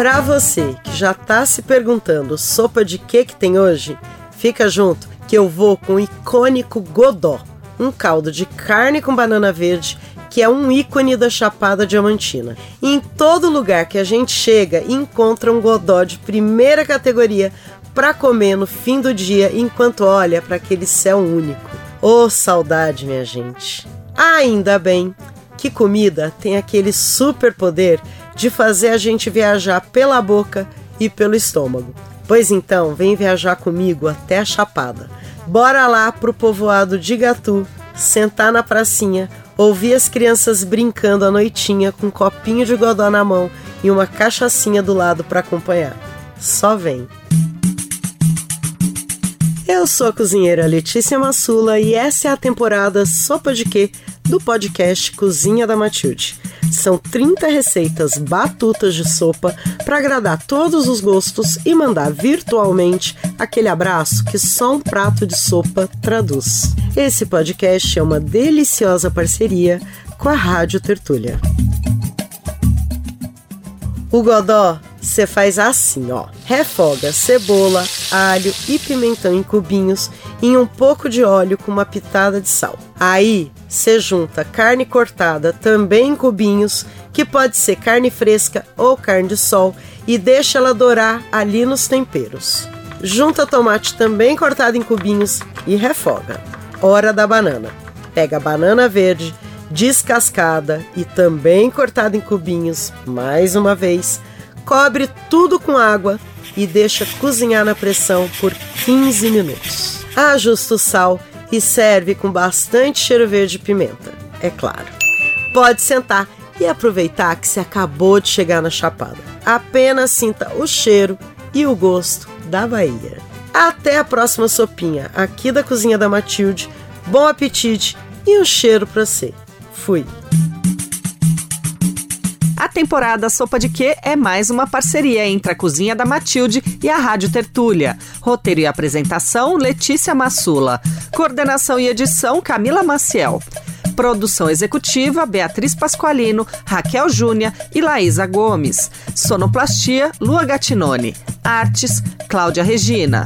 Para você que já tá se perguntando sopa de que que tem hoje, fica junto que eu vou com o icônico Godó, um caldo de carne com banana verde que é um ícone da Chapada Diamantina. E em todo lugar que a gente chega, encontra um godó de primeira categoria para comer no fim do dia enquanto olha para aquele céu único. Oh, saudade, minha gente! Ainda bem que comida tem aquele super poder de fazer a gente viajar pela boca e pelo estômago. Pois então, vem viajar comigo até a Chapada. Bora lá pro povoado de Gatu, sentar na pracinha, ouvir as crianças brincando à noitinha com um copinho de godó na mão e uma cachaçinha do lado para acompanhar. Só vem. Eu sou a cozinheira Letícia Massula e essa é a temporada Sopa de Quê do podcast Cozinha da Matilde. São 30 receitas batutas de sopa para agradar todos os gostos e mandar virtualmente aquele abraço que só um prato de sopa traduz. Esse podcast é uma deliciosa parceria com a Rádio Tertúlia. O godó você faz assim, ó. Refoga cebola, alho e pimentão em cubinhos em um pouco de óleo com uma pitada de sal. Aí você junta carne cortada também em cubinhos, que pode ser carne fresca ou carne de sol, e deixa ela dourar ali nos temperos. Junta tomate também cortado em cubinhos e refoga. Hora da banana. Pega a banana verde, descascada e também cortada em cubinhos, mais uma vez Cobre tudo com água e deixa cozinhar na pressão por 15 minutos. Ajusta o sal e serve com bastante cheiro verde e pimenta, é claro. Pode sentar e aproveitar que se acabou de chegar na Chapada. Apenas sinta o cheiro e o gosto da Bahia. Até a próxima sopinha aqui da Cozinha da Matilde. Bom apetite e um cheiro para você. Fui! A temporada Sopa de Quê é mais uma parceria entre a Cozinha da Matilde e a Rádio Tertúlia. Roteiro e apresentação, Letícia Massula. Coordenação e edição, Camila Maciel. Produção executiva, Beatriz Pasqualino, Raquel Júnia e Laísa Gomes. Sonoplastia, Lua Gatinone. Artes, Cláudia Regina.